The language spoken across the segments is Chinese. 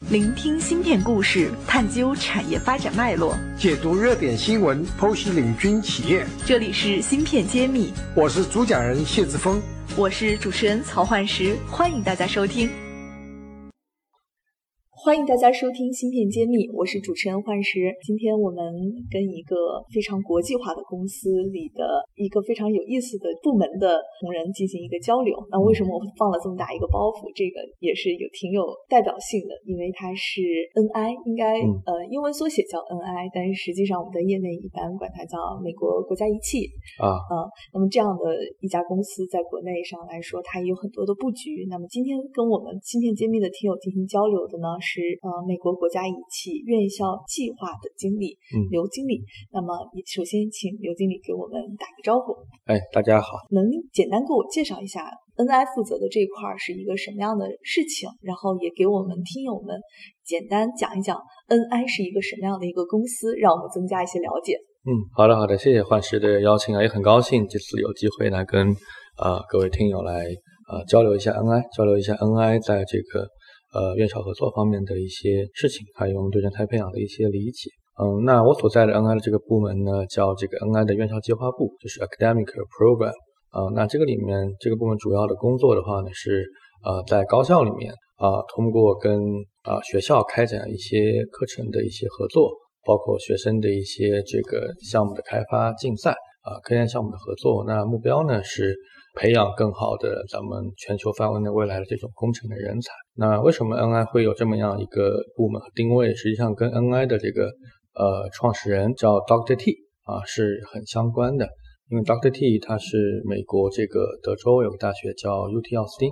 聆听芯片故事，探究产业发展脉络，解读热点新闻，剖析领军企业。这里是芯片揭秘，我是主讲人谢志峰，我是主持人曹焕石，欢迎大家收听。欢迎大家收听《芯片揭秘》，我是主持人幻石。今天我们跟一个非常国际化的公司里的一个非常有意思的部门的同仁进行一个交流。那为什么我放了这么大一个包袱？这个也是有挺有代表性的，因为它是 NI，应该呃英文缩写叫 NI，但是实际上我们在业内一般管它叫美国国家仪器啊。嗯，那么这样的一家公司在国内上来说，它也有很多的布局。那么今天跟我们《芯片揭秘》的听友进行交流的呢是。是呃，美国国家仪器院校计划的经理刘经理。那么，首先请刘经理给我们打个招呼。哎，大家好。能简单给我介绍一下 NI 负责的这一块是一个什么样的事情？然后也给我们听友们简单讲一讲 NI 是一个什么样的一个公司，让我们增加一些了解。嗯，好的好的，谢谢幻石的邀请啊，也很高兴这次有机会来跟呃各位听友来呃交流一下 NI，交流一下 NI 在这个。呃，院校合作方面的一些事情，还有我们对人才培养的一些理解。嗯，那我所在的 NI 的这个部门呢，叫这个 NI 的院校计划部，就是 Academic Program。啊，那这个里面这个部门主要的工作的话呢，是呃在高校里面啊，通过跟啊学校开展一些课程的一些合作，包括学生的一些这个项目的开发竞赛啊，科研项目的合作。那目标呢是。培养更好的咱们全球范围内未来的这种工程的人才。那为什么 NI 会有这么样一个部门和定位？实际上跟 NI 的这个呃创始人叫 Dr. T 啊是很相关的。因为 Dr. T 他是美国这个德州有个大学叫 UT 奥斯汀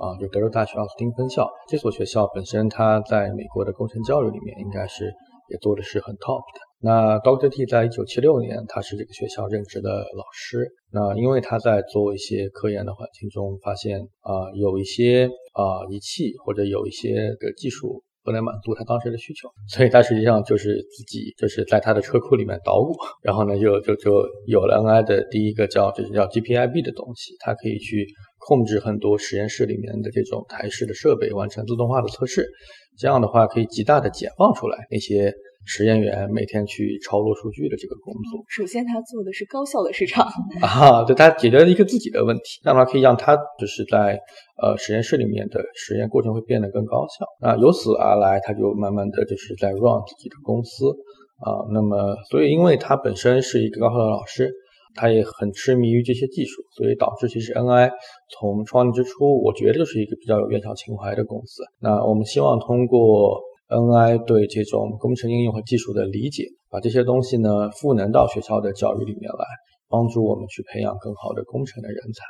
啊，就德州大学奥斯汀分校。这所学校本身它在美国的工程教育里面应该是也做的是很 top 的。那 Dr. T 在一九七六年，他是这个学校任职的老师。那因为他在做一些科研的环境中，发现啊，有一些啊仪器或者有一些个技术不能满足他当时的需求，所以他实际上就是自己就是在他的车库里面捣鼓，然后呢就就就有了 NI 的第一个叫就是叫 GPIB 的东西，它可以去控制很多实验室里面的这种台式的设备，完成自动化的测试。这样的话可以极大的解放出来那些。实验员每天去抄录数据的这个工作，首先他做的是高效的市场 啊，对他解决了一个自己的问题，那么可以让他就是在呃实验室里面的实验过程会变得更高效。那由此而来，他就慢慢的就是在 run 自己的公司啊。那么所以因为他本身是一个高校的老师，他也很痴迷于这些技术，所以导致其实 NI 从创立之初，我觉得就是一个比较有院校情怀的公司。那我们希望通过。NI 对这种工程应用和技术的理解，把这些东西呢赋能到学校的教育里面来，帮助我们去培养更好的工程的人才。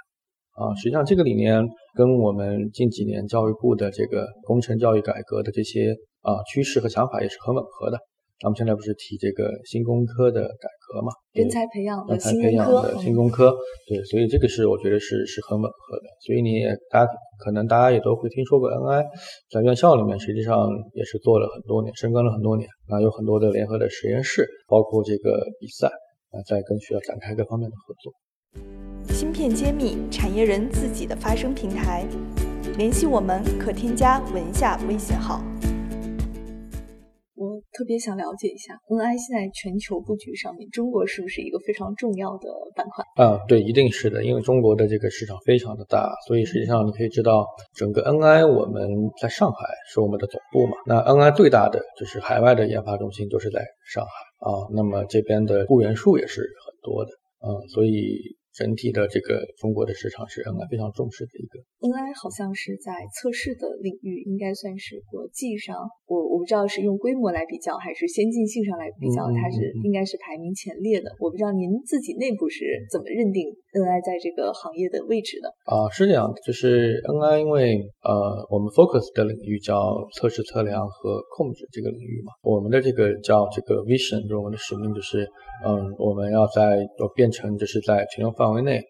啊，实际上这个理念跟我们近几年教育部的这个工程教育改革的这些啊趋势和想法也是很吻合的。咱们现在不是提这个新工科的改革嘛？人才培养人才培养的，新工科，对，所以这个是我觉得是是很吻合的。所以你也大家可能大家也都会听说过 NI 在院校里面实际上也是做了很多年，深耕了很多年啊，有很多的联合的实验室，包括这个比赛啊，在跟学校展开各方面的合作。芯片揭秘，产业人自己的发声平台，联系我们可添加文下微信号。特别想了解一下，NI 现在全球布局上面，中国是不是一个非常重要的板块？啊，对，一定是的，因为中国的这个市场非常的大，所以实际上你可以知道，整个 NI 我们在上海是我们的总部嘛，那 NI 最大的就是海外的研发中心就是在上海啊，那么这边的雇员数也是很多的，嗯，所以。整体的这个中国的市场是 NI 非常重视的一个。NI 好像是在测试的领域，应该算是国际上，我我不知道是用规模来比较，还是先进性上来比较，它是应该是排名前列的。我不知道您自己内部是怎么认定 NI 在这个行业的位置的？啊，是这样的，就是 NI 因为呃我们 focus 的领域叫测试测量和控制这个领域嘛，我们的这个叫这个 vision，就我们的使命就是。嗯，我们要在要变成就是在全球范围内，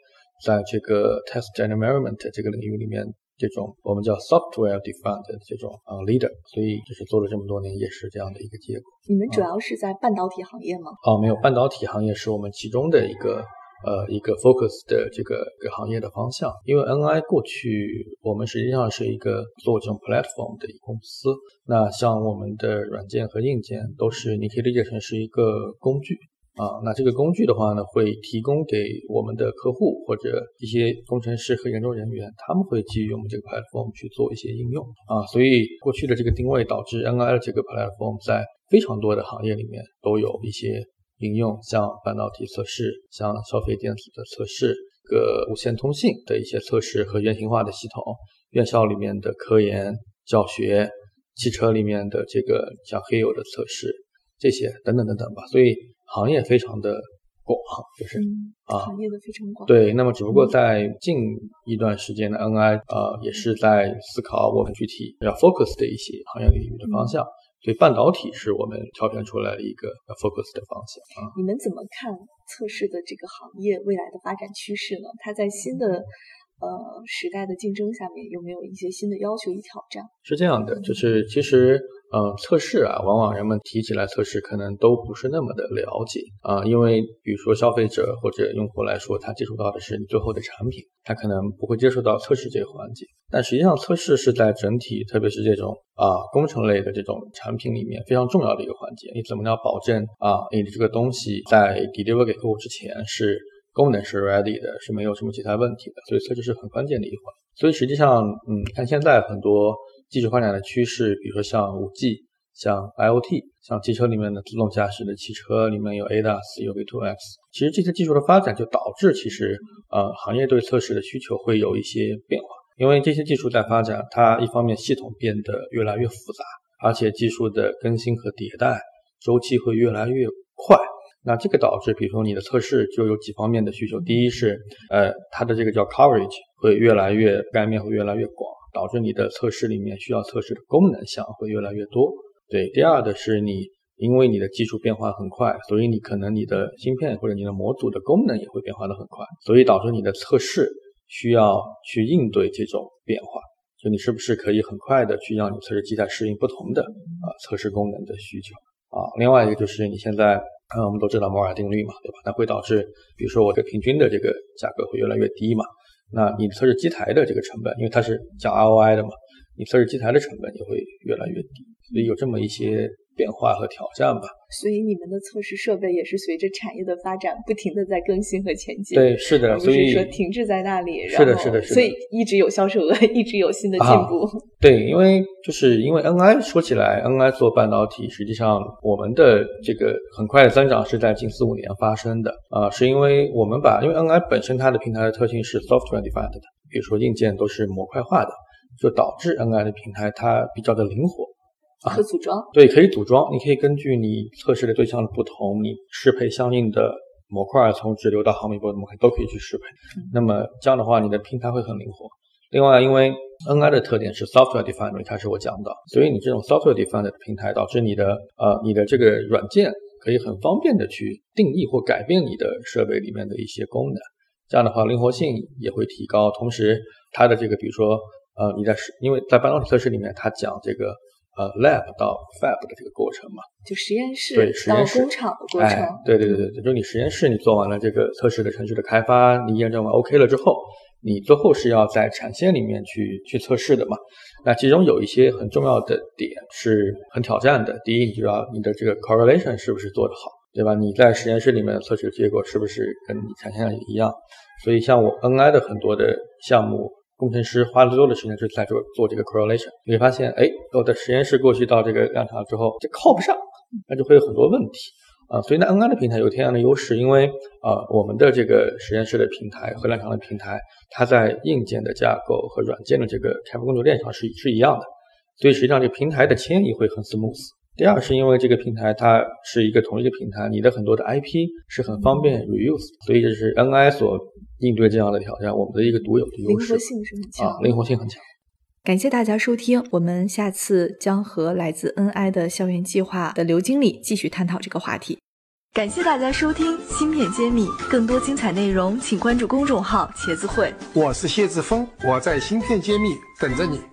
在这个 test environment 这个领域里面，这种我们叫 software defined 这种啊 leader，所以就是做了这么多年也是这样的一个结果。你们主要是在半导体行业吗？哦，没有，半导体行业是我们其中的一个呃一个 focus 的这个个行业的方向。因为 NI 过去我们实际上是一个做这种 platform 的一个公司，那像我们的软件和硬件都是你可以理解成是一个工具。啊，那这个工具的话呢，会提供给我们的客户或者一些工程师和研究人员，他们会基于我们这个 platform 去做一些应用啊。所以过去的这个定位导致 NI 这个 platform 在非常多的行业里面都有一些应用，像半导体测试、像消费电子的测试、个无线通信的一些测试和原型化的系统、院校里面的科研教学、汽车里面的这个像黑油的测试这些等等等等吧。所以。行业非常的广，就是啊，行业的非常广。对，那么只不过在近一段时间的 NI 呃，也是在思考我们具体要 focus 的一些行业领域的方向。所以半导体是我们挑选出来的一个要 focus 的方向啊。你们怎么看测试的这个行业未来的发展趋势呢？它在新的。呃，时代的竞争下面有没有一些新的要求与挑战？是这样的，就是其实呃，测试啊，往往人们提起来测试，可能都不是那么的了解啊，因为比如说消费者或者用户来说，他接触到的是你最后的产品，他可能不会接触到测试这个环节。但实际上，测试是在整体，特别是这种啊工程类的这种产品里面非常重要的一个环节。你怎么样保证啊，你的这个东西在 deliver 给客户之前是？功能是 ready 的，是没有什么其他问题的，所以测试是很关键的一环。所以实际上，嗯，看现在很多技术发展的趋势，比如说像五 G、像 IoT、像汽车里面的自动驾驶的汽车里面有 ADAS、有 V2X，其实这些技术的发展就导致其实呃行业对测试的需求会有一些变化，因为这些技术在发展，它一方面系统变得越来越复杂，而且技术的更新和迭代周期会越来越快。那这个导致，比如说你的测试就有几方面的需求。第一是，呃，它的这个叫 coverage 会越来越概面会越来越广，导致你的测试里面需要测试的功能项会越来越多。对，第二的是你因为你的技术变化很快，所以你可能你的芯片或者你的模组的功能也会变化的很快，所以导致你的测试需要去应对这种变化。就你是不是可以很快的去让你测试机台适应不同的啊测试功能的需求啊？另外一个就是你现在。嗯，我们都知道摩尔定律嘛，对吧？那会导致，比如说我的平均的这个价格会越来越低嘛。那你测试机台的这个成本，因为它是讲 ROI 的嘛，你测试机台的成本也会越来越低，所以有这么一些。变化和挑战吧，所以你们的测试设备也是随着产业的发展不停的在更新和前进。对，是的，所以说停滞在那里。是的，是的，是的。所以一直有销售额，一直有新的进步。对，因为就是因为 NI 说起来，NI 做半导体，实际上我们的这个很快的增长是在近四五年发生的啊，是因为我们把因为 NI 本身它的平台的特性是 software defined 的，比如说硬件都是模块化的，就导致 NI 的平台它比较的灵活。可组装对，可以组装。你可以根据你测试的对象的不同，你适配相应的模块，从直流到毫米波的模块都可以去适配。那么这样的话，你的平台会很灵活。另外，因为 NI 的特点是 software defined，一开始我讲到，所以你这种 software defined 的平台，导致你的呃你的这个软件可以很方便的去定义或改变你的设备里面的一些功能。这样的话，灵活性也会提高。同时，它的这个比如说呃你在实，因为在半导体测试里面，它讲这个。呃，lab 到 fab 的这个过程嘛，就实验室对实验室工厂的过程，哎，对对对对对，就你实验室你做完了这个测试的程序的开发，你验证完 OK 了之后，你最后是要在产线里面去去测试的嘛。那其中有一些很重要的点是很挑战的。第一，你就要你的这个 correlation 是不是做得好，对吧？你在实验室里面的测试结果是不是跟你产线上一样？所以像我 NI 的很多的项目。工程师花了多的时间是在做做这个 correlation，你会发现，哎，我的实验室过去到这个量产之后，这靠不上，那就会有很多问题啊。所以呢，NI 的平台有天然的优势，因为啊，我们的这个实验室的平台和量产的平台，它在硬件的架构和软件的这个开发工作链上是是一样的，所以实际上这个平台的迁移会很 smooth。第二是因为这个平台它是一个同一个平台，你的很多的 IP 是很方便 reuse，所以这是 NI 所应对这样的挑战，我们的一个独有的优势。灵活性是很强啊，灵活性很强。感谢大家收听，我们下次将和来自 NI 的校园计划的刘经理继续探讨这个话题。感谢大家收听《芯片揭秘》，更多精彩内容请关注公众号“茄子会”。我是谢志峰，我在《芯片揭秘》等着你。